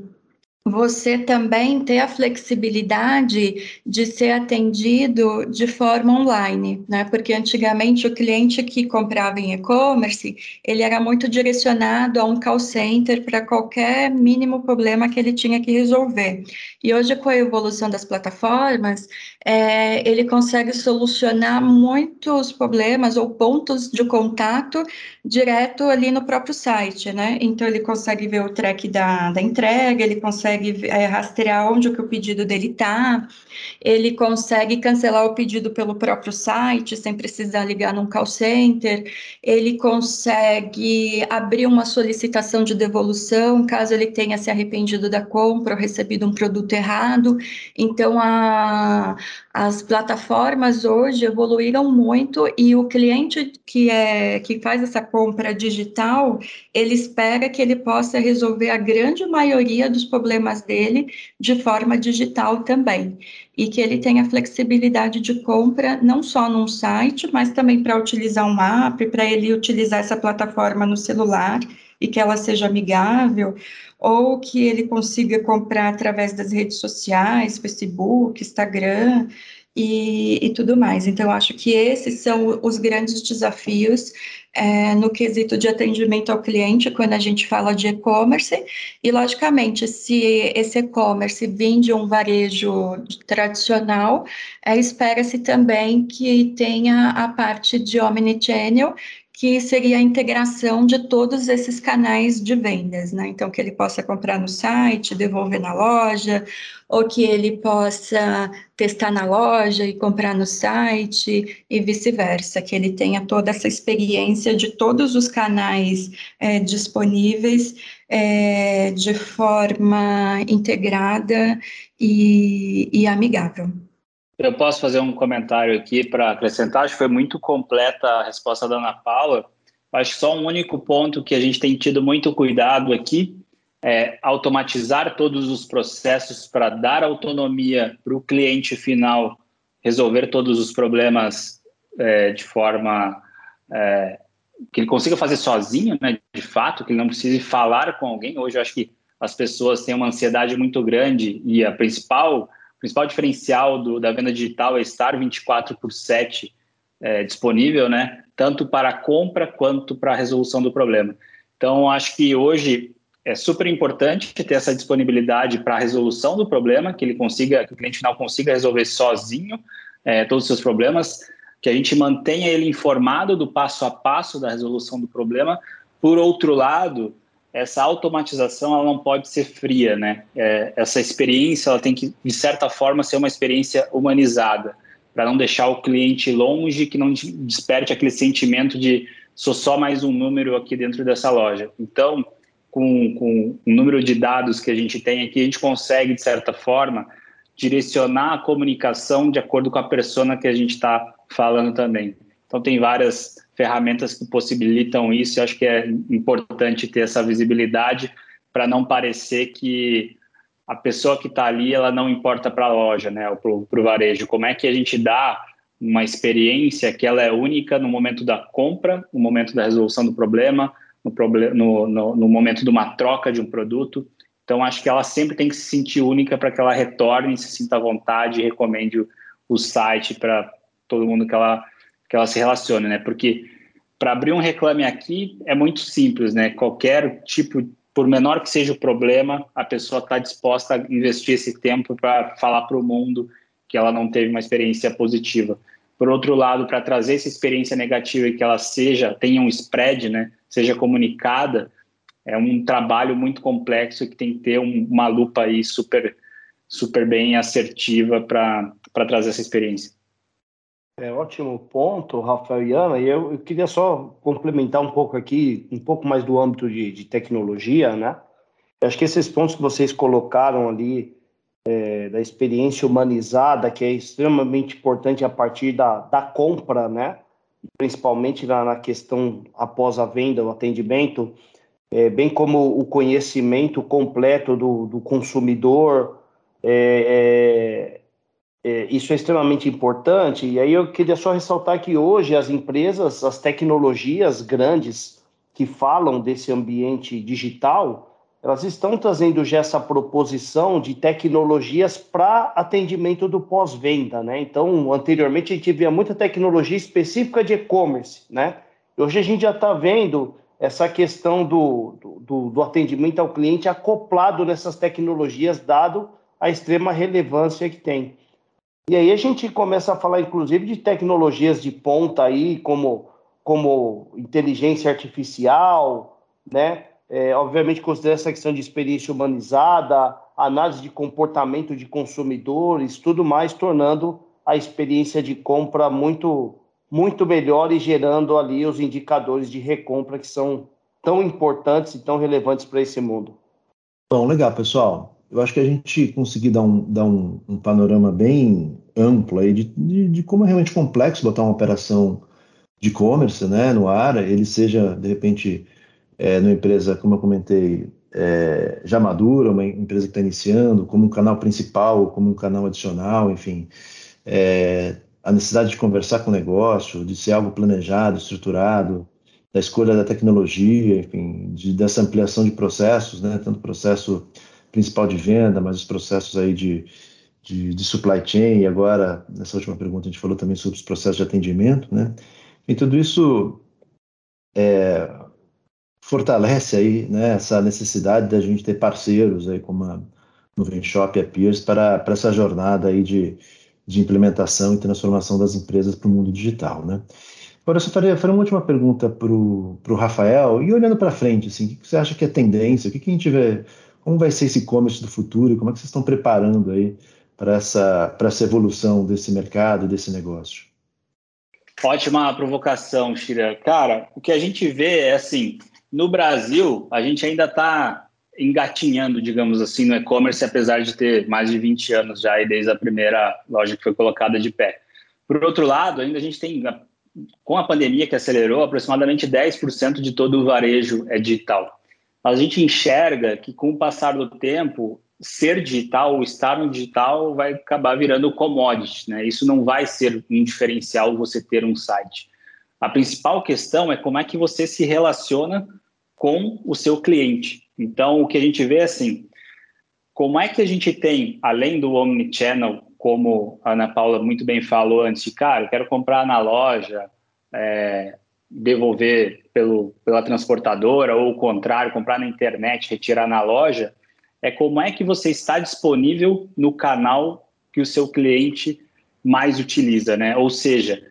Speaker 5: você também ter a flexibilidade de ser atendido de forma online, né? Porque antigamente o cliente que comprava em e-commerce, ele era muito direcionado a um call center para qualquer mínimo problema que ele tinha que resolver. E hoje, com a evolução das plataformas, é, ele consegue solucionar muitos problemas ou pontos de contato direto ali no próprio site, né? Então, ele consegue ver o track da, da entrega, ele consegue é, rastrear onde que o pedido dele está, ele consegue cancelar o pedido pelo próprio site, sem precisar ligar num call center, ele consegue abrir uma solicitação de devolução, caso ele tenha se arrependido da compra ou recebido um produto errado. Então, a, as plataformas hoje evoluíram muito e o cliente que, é, que faz essa compra digital, ele espera que ele possa resolver a grande maioria dos problemas dele de forma digital também. E que ele tenha flexibilidade de compra não só num site, mas também para utilizar um app, para ele utilizar essa plataforma no celular e que ela seja amigável, ou que ele consiga comprar através das redes sociais, Facebook, Instagram, e, e tudo mais. Então, acho que esses são os grandes desafios é, no quesito de atendimento ao cliente quando a gente fala de e-commerce. E, logicamente, se esse e-commerce vem de um varejo tradicional, é, espera-se também que tenha a parte de omnichannel, que seria a integração de todos esses canais de vendas, né? Então, que ele possa comprar no site, devolver na loja, ou que ele possa testar na loja e comprar no site, e vice-versa, que ele tenha toda essa experiência de todos os canais é, disponíveis é, de forma integrada e, e amigável.
Speaker 2: Eu posso fazer um comentário aqui para acrescentar? Acho que foi muito completa a resposta da Ana Paula. Acho que só um único ponto que a gente tem tido muito cuidado aqui é automatizar todos os processos para dar autonomia para o cliente final resolver todos os problemas é, de forma é, que ele consiga fazer sozinho, né, de fato, que ele não precise falar com alguém. Hoje eu acho que as pessoas têm uma ansiedade muito grande e a principal principal diferencial do, da venda digital é estar 24 por 7 é, disponível, né? Tanto para a compra quanto para a resolução do problema. Então, acho que hoje é super importante ter essa disponibilidade para a resolução do problema, que ele consiga, que o cliente final consiga resolver sozinho é, todos os seus problemas, que a gente mantenha ele informado do passo a passo da resolução do problema. Por outro lado, essa automatização ela não pode ser fria, né? É, essa experiência ela tem que de certa forma ser uma experiência humanizada para não deixar o cliente longe, que não desperte aquele sentimento de sou só mais um número aqui dentro dessa loja. Então, com, com o número de dados que a gente tem aqui, a gente consegue de certa forma direcionar a comunicação de acordo com a persona que a gente está falando também. Então, tem várias ferramentas que possibilitam isso. Eu acho que é importante ter essa visibilidade para não parecer que a pessoa que está ali ela não importa para a loja, né, ou para o varejo. Como é que a gente dá uma experiência que ela é única no momento da compra, no momento da resolução do problema, no, no, no, no momento de uma troca de um produto. Então, acho que ela sempre tem que se sentir única para que ela retorne, se sinta à vontade e recomende o, o site para todo mundo que ela que ela se relacione, né? Porque para abrir um reclame aqui é muito simples, né? Qualquer tipo, por menor que seja o problema, a pessoa está disposta a investir esse tempo para falar para o mundo que ela não teve uma experiência positiva. Por outro lado, para trazer essa experiência negativa e que ela seja tenha um spread, né? Seja comunicada, é um trabalho muito complexo que tem que ter um, uma lupa aí super super bem assertiva para trazer essa experiência.
Speaker 4: É ótimo ponto, Rafael e Ana. E eu, eu, queria só complementar um pouco aqui, um pouco mais do âmbito de, de tecnologia, né? Eu acho que esses pontos que vocês colocaram ali, é, da experiência humanizada, que é extremamente importante a partir da, da compra, né? Principalmente na, na questão após a venda, o atendimento, é, bem como o conhecimento completo do, do consumidor, é, é isso é extremamente importante. E aí eu queria só ressaltar que hoje as empresas, as tecnologias grandes que falam desse ambiente digital, elas estão trazendo já essa proposição de tecnologias para atendimento do pós-venda, né? Então, anteriormente a gente via muita tecnologia específica de e-commerce, né? Hoje a gente já está vendo essa questão do, do, do atendimento ao cliente acoplado nessas tecnologias, dado a extrema relevância que tem. E aí a gente começa a falar, inclusive, de tecnologias de ponta aí, como, como inteligência artificial, né? É, obviamente considera essa questão de experiência humanizada, análise de comportamento de consumidores, tudo mais, tornando a experiência de compra muito, muito melhor e gerando ali os indicadores de recompra que são tão importantes e tão relevantes para esse mundo.
Speaker 1: Bom, legal, pessoal eu acho que a gente conseguir dar um, dar um, um panorama bem amplo aí de, de, de, como é realmente complexo botar uma operação de e-commerce né, no ar, ele seja, de repente, é, numa empresa, como eu comentei, é, já madura, uma empresa que está iniciando, como um canal principal, como um canal adicional, enfim, é, a necessidade de conversar com o negócio, de ser algo planejado, estruturado, da escolha da tecnologia, enfim, de, dessa ampliação de processos, né, tanto processo principal de venda, mas os processos aí de, de, de, supply chain, e agora, nessa última pergunta, a gente falou também sobre os processos de atendimento, né? E tudo isso é, fortalece aí né, essa necessidade da gente ter parceiros aí como a Nuvem Shop e a Peers para, para essa jornada aí de, de implementação e transformação das empresas para o mundo digital, né? Agora, eu só faria, faria uma última pergunta para o Rafael, e olhando para frente, assim, o que você acha que é tendência? O que, que a gente vê, como vai ser esse e-commerce do futuro? Como é que vocês estão preparando aí para essa, essa evolução desse mercado, desse negócio?
Speaker 2: Ótima provocação, Shira. Cara, o que a gente vê é assim, no Brasil, a gente ainda está engatinhando, digamos assim, no e-commerce, apesar de ter mais de 20 anos já, desde a primeira loja que foi colocada de pé. Por outro lado, ainda a gente tem com a pandemia que acelerou, aproximadamente 10% de todo o varejo é digital. A gente enxerga que com o passar do tempo, ser digital estar no digital vai acabar virando commodity, né? Isso não vai ser um diferencial você ter um site. A principal questão é como é que você se relaciona com o seu cliente. Então, o que a gente vê é assim, como é que a gente tem, além do omnichannel, como a Ana Paula muito bem falou antes de, cara, eu quero comprar na loja, é, devolver pelo, pela transportadora, ou o contrário, comprar na internet, retirar na loja, é como é que você está disponível no canal que o seu cliente mais utiliza, né? Ou seja,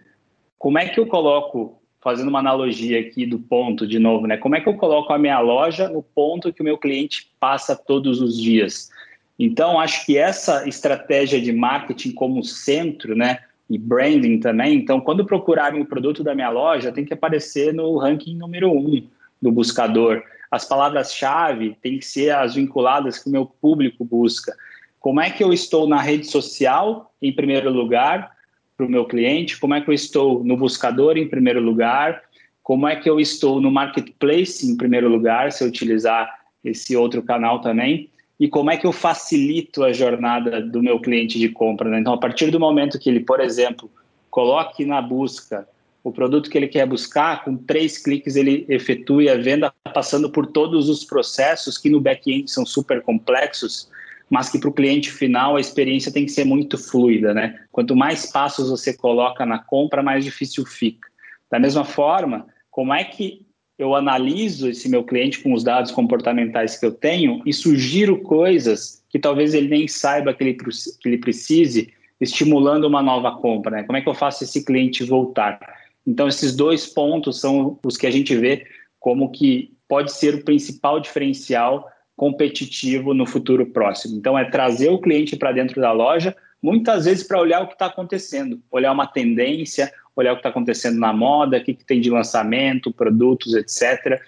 Speaker 2: como é que eu coloco, fazendo uma analogia aqui do ponto de novo, né? Como é que eu coloco a minha loja no ponto que o meu cliente passa todos os dias? Então, acho que essa estratégia de marketing como centro, né, e branding também. Então, quando procurarem o produto da minha loja, tem que aparecer no ranking número um do buscador. As palavras-chave têm que ser as vinculadas que o meu público busca. Como é que eu estou na rede social, em primeiro lugar, para o meu cliente? Como é que eu estou no buscador, em primeiro lugar? Como é que eu estou no marketplace, em primeiro lugar, se eu utilizar esse outro canal também? E como é que eu facilito a jornada do meu cliente de compra. Né? Então, a partir do momento que ele, por exemplo, coloque na busca o produto que ele quer buscar, com três cliques ele efetue a venda, passando por todos os processos que no back-end são super complexos, mas que para o cliente final a experiência tem que ser muito fluida. Né? Quanto mais passos você coloca na compra, mais difícil fica. Da mesma forma, como é que eu analiso esse meu cliente com os dados comportamentais que eu tenho e sugiro coisas que talvez ele nem saiba que ele, que ele precise, estimulando uma nova compra. Né? Como é que eu faço esse cliente voltar? Então, esses dois pontos são os que a gente vê como que pode ser o principal diferencial competitivo no futuro próximo. Então, é trazer o cliente para dentro da loja, muitas vezes para olhar o que está acontecendo, olhar uma tendência, olhar o que está acontecendo na moda, o que, que tem de lançamento, produtos, etc.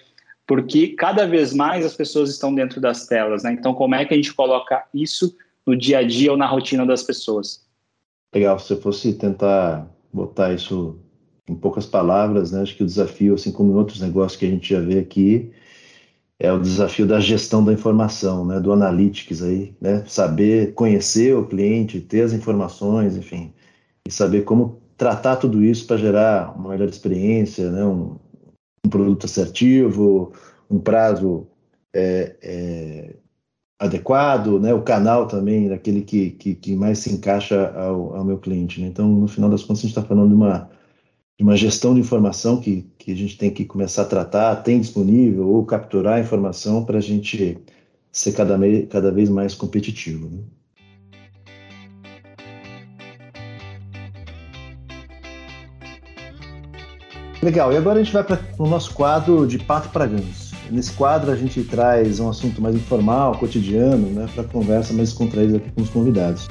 Speaker 2: Porque cada vez mais as pessoas estão dentro das telas, né? Então, como é que a gente coloca isso no dia a dia ou na rotina das pessoas?
Speaker 1: Legal, se eu fosse tentar botar isso em poucas palavras, né? Acho que o desafio, assim como em outros negócios que a gente já vê aqui, é o desafio da gestão da informação, né? Do analytics aí, né? Saber conhecer o cliente, ter as informações, enfim, e saber como tratar tudo isso para gerar uma melhor experiência, né? um, um produto assertivo, um prazo é, é, adequado, né? o canal também, daquele que, que, que mais se encaixa ao, ao meu cliente. Né? Então, no final das contas, a gente está falando de uma, de uma gestão de informação que, que a gente tem que começar a tratar, tem disponível, ou capturar a informação para a gente ser cada, cada vez mais competitivo. Né? Legal, e agora a gente vai para o nosso quadro de Pato para Ganso. Nesse quadro a gente traz um assunto mais informal, cotidiano, né, para conversa mais contraída aqui com os convidados.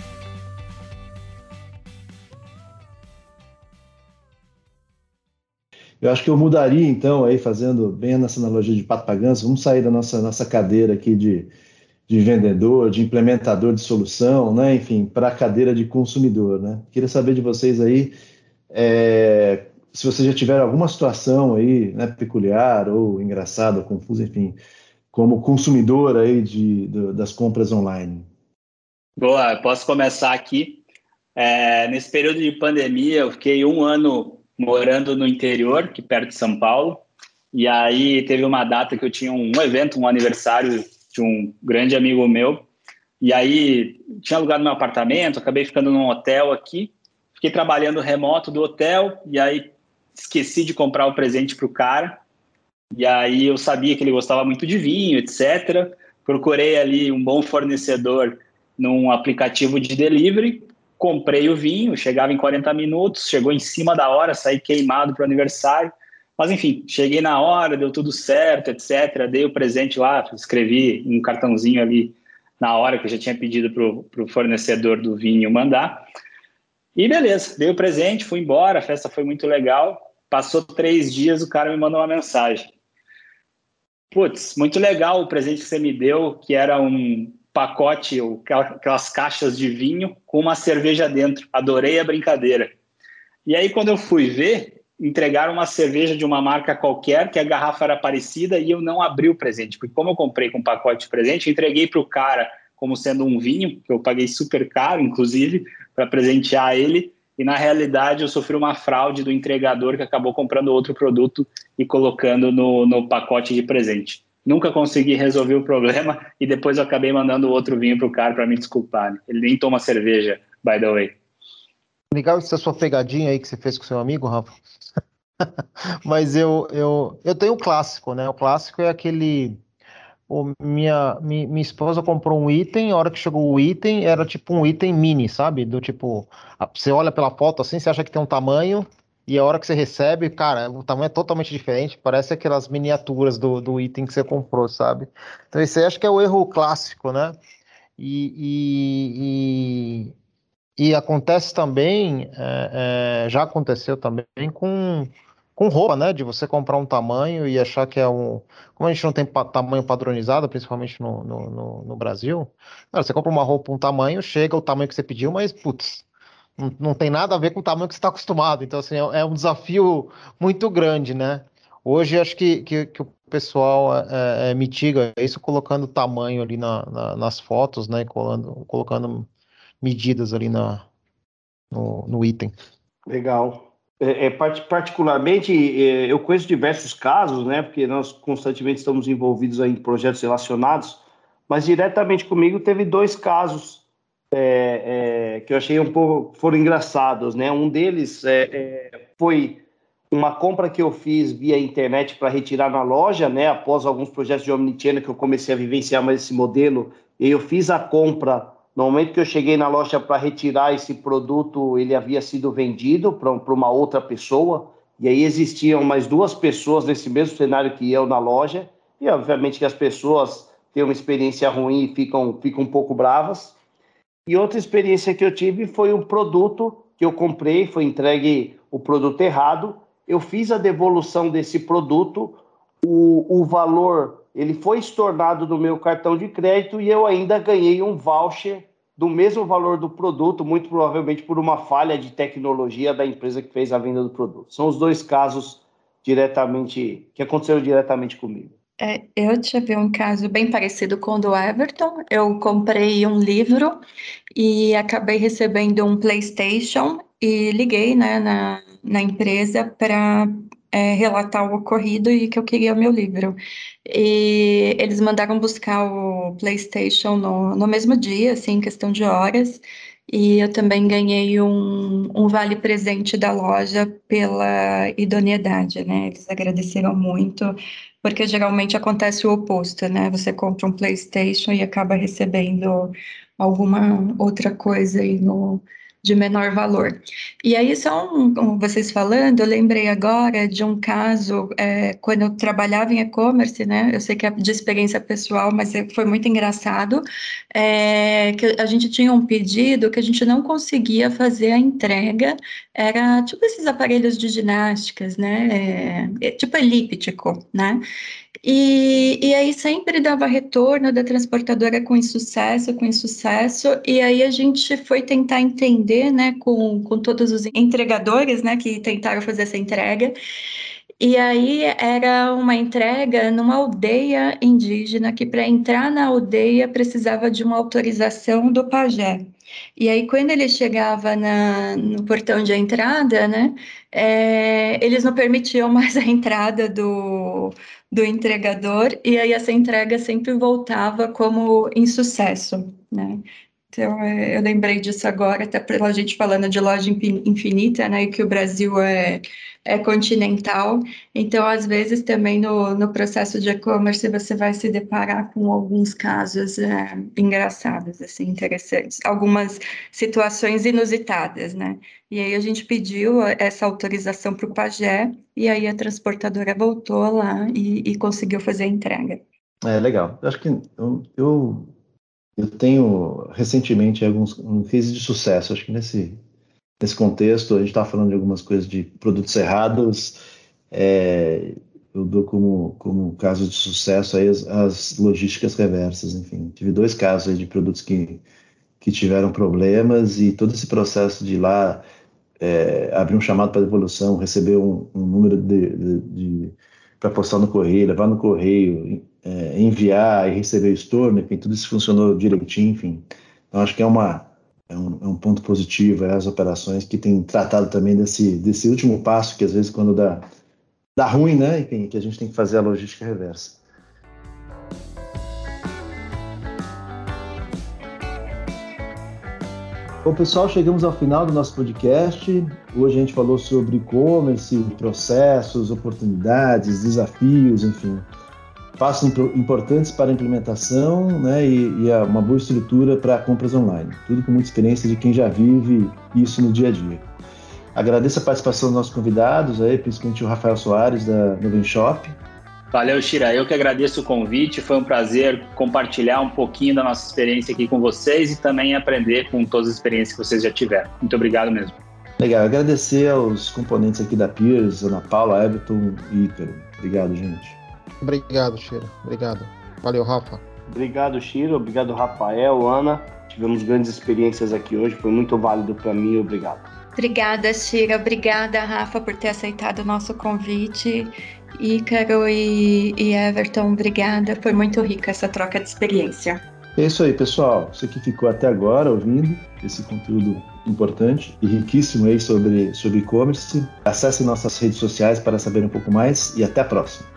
Speaker 1: Eu acho que eu mudaria, então, aí fazendo bem nessa analogia de pato para ganso, vamos sair da nossa, nossa cadeira aqui de, de vendedor, de implementador de solução, né? enfim, para a cadeira de consumidor. Né? Queria saber de vocês aí é, se você já tiver alguma situação aí, né, peculiar ou engraçada, ou confusa, enfim, como consumidor aí de, de, das compras online.
Speaker 2: Boa, posso começar aqui. É, nesse período de pandemia, eu fiquei um ano morando no interior, que perto de São Paulo, e aí teve uma data que eu tinha um evento, um aniversário de um grande amigo meu, E aí tinha alugado meu apartamento, acabei ficando num hotel aqui, fiquei trabalhando remoto do hotel e aí esqueci de comprar o presente para o cara. E aí eu sabia que ele gostava muito de vinho, etc. Procurei ali um bom fornecedor num aplicativo de delivery, comprei o vinho, chegava em 40 minutos, chegou em cima da hora, saí queimado para o aniversário. Mas enfim, cheguei na hora, deu tudo certo, etc. Dei o presente lá, escrevi um cartãozinho ali na hora que eu já tinha pedido para o fornecedor do vinho mandar. E beleza, dei o presente, fui embora, a festa foi muito legal. Passou três dias, o cara me mandou uma mensagem. Putz, muito legal o presente que você me deu, que era um pacote, aquelas caixas de vinho com uma cerveja dentro. Adorei a brincadeira. E aí, quando eu fui ver, entregaram uma cerveja de uma marca qualquer, que a garrafa era parecida, e eu não abri o presente, porque como eu comprei com um pacote de presente, entreguei para o cara como sendo um vinho, que eu paguei super caro, inclusive, para presentear ele, e na realidade eu sofri uma fraude do entregador que acabou comprando outro produto e colocando no, no pacote de presente. Nunca consegui resolver o problema e depois eu acabei mandando outro vinho para o cara para me desculpar. Ele nem toma cerveja, by the way.
Speaker 3: Legal essa sua pegadinha aí que você fez com seu amigo, Rafa. Mas eu, eu, eu tenho o clássico, né? O clássico é aquele. O, minha, minha, minha esposa comprou um item, a hora que chegou o item, era tipo um item mini, sabe? Do tipo, você olha pela foto assim, você acha que tem um tamanho, e a hora que você recebe, cara, o tamanho é totalmente diferente, parece aquelas miniaturas do, do item que você comprou, sabe? Então, esse aí acho que é o erro clássico, né? E, e, e, e acontece também, é, é, já aconteceu também com com roupa, né? De você comprar um tamanho e achar que é um. Como a gente não tem pa tamanho padronizado, principalmente no, no, no, no Brasil, cara, você compra uma roupa um tamanho, chega o tamanho que você pediu, mas, putz, não, não tem nada a ver com o tamanho que você está acostumado. Então, assim, é, é, um desafio muito grande, né? Hoje, acho que, que, que o pessoal é, é, mitiga isso colocando tamanho ali na, na, nas fotos, né? Colando, colocando medidas ali na, no, no item.
Speaker 4: Legal. É, é, particularmente, é, eu conheço diversos casos, né? Porque nós constantemente estamos envolvidos em projetos relacionados, mas diretamente comigo teve dois casos é, é, que eu achei um pouco foram engraçados, né? Um deles é, foi uma compra que eu fiz via internet para retirar na loja, né? Após alguns projetos de omnichannel que eu comecei a vivenciar mais esse modelo, eu fiz a compra no momento que eu cheguei na loja para retirar esse produto, ele havia sido vendido para uma outra pessoa, e aí existiam mais duas pessoas nesse mesmo cenário que eu na loja, e obviamente que as pessoas têm uma experiência ruim e ficam, ficam um pouco bravas. E outra experiência que eu tive foi um produto que eu comprei, foi entregue o produto errado, eu fiz a devolução desse produto, o, o valor ele foi estornado do meu cartão de crédito e eu ainda ganhei um voucher do mesmo valor do produto, muito provavelmente por uma falha de tecnologia da empresa que fez a venda do produto. São os dois casos diretamente que aconteceram diretamente comigo.
Speaker 5: É, eu tive um caso bem parecido com o do Everton. Eu comprei um livro e acabei recebendo um PlayStation e liguei né, na, na empresa para é, relatar o ocorrido e que eu queria o meu livro. E eles mandaram buscar o PlayStation no, no mesmo dia, assim, em questão de horas. E eu também ganhei um, um vale presente da loja pela idoneidade, né? Eles agradeceram muito, porque geralmente acontece o oposto, né? Você compra um PlayStation e acaba recebendo alguma outra coisa aí no, de menor valor. E aí, só um, vocês falando, eu lembrei agora de um caso, é, quando eu trabalhava em e-commerce, né? Eu sei que é de experiência pessoal, mas é, foi muito engraçado, é, que a gente tinha um pedido que a gente não conseguia fazer a entrega, era tipo esses aparelhos de ginásticas, né? É, é tipo elíptico, né? E, e aí sempre dava retorno da transportadora com insucesso, com insucesso, e aí a gente foi tentar entender, né, com, com todos os entregadores, né, que tentaram fazer essa entrega, e aí era uma entrega numa aldeia indígena que para entrar na aldeia precisava de uma autorização do pajé. E aí quando ele chegava na, no portão de entrada, né, é, eles não permitiam mais a entrada do, do entregador, e aí essa entrega sempre voltava como insucesso, né? Então, é, eu lembrei disso agora, até pela gente falando de loja infinita, né, que o Brasil é, é continental. Então, às vezes, também no, no processo de e-commerce, você vai se deparar com alguns casos é, engraçados, assim, interessantes, algumas situações inusitadas, né? E aí a gente pediu essa autorização para o Pagé, e aí a transportadora voltou lá e, e conseguiu fazer a entrega.
Speaker 1: É, legal. Eu acho que eu, eu eu tenho recentemente alguns um case de sucesso, acho que nesse, nesse contexto, a gente está falando de algumas coisas de produtos errados, é, eu dou como, como caso de sucesso aí as, as, logísticas reversas, enfim. Tive dois casos de produtos que, que tiveram problemas e todo esse processo de ir lá é, abrir um chamado para devolução, receber um, um número de, de, de para postar no correio, levar no correio, é, enviar e receber o store, enfim, tudo isso funcionou direitinho, enfim. Então, acho que é, uma, é, um, é um ponto positivo é, as operações que têm tratado também desse, desse último passo, que às vezes quando dá, dá ruim, né, enfim, que a gente tem que fazer a logística reversa. Bom, pessoal, chegamos ao final do nosso podcast. Hoje a gente falou sobre e-commerce, processos, oportunidades, desafios, enfim passos importantes para a implementação né, e, e uma boa estrutura para compras online. Tudo com muita experiência de quem já vive isso no dia a dia. Agradeço a participação dos nossos convidados, aí, principalmente o Rafael Soares, da Noven Shop.
Speaker 2: Valeu, Shira. Eu que agradeço o convite. Foi um prazer compartilhar um pouquinho da nossa experiência aqui com vocês e também aprender com todas as experiências que vocês já tiveram. Muito obrigado mesmo.
Speaker 1: Legal. Agradecer aos componentes aqui da Piers, Ana Paula, Everton e Ícaro. Obrigado, gente.
Speaker 3: Obrigado, Chiro. Obrigado. Valeu, Rafa.
Speaker 4: Obrigado, Chiro. Obrigado, Rafael, Ana. Tivemos grandes experiências aqui hoje. Foi muito válido para mim. Obrigado.
Speaker 5: Obrigada, Chira. Obrigada, Rafa, por ter aceitado o nosso convite. Ícaro e, e Everton, obrigada. Foi muito rica essa troca de experiência.
Speaker 1: É isso aí, pessoal. Você que ficou até agora ouvindo esse conteúdo importante e riquíssimo aí sobre sobre e-commerce. Acesse nossas redes sociais para saber um pouco mais e até a próxima.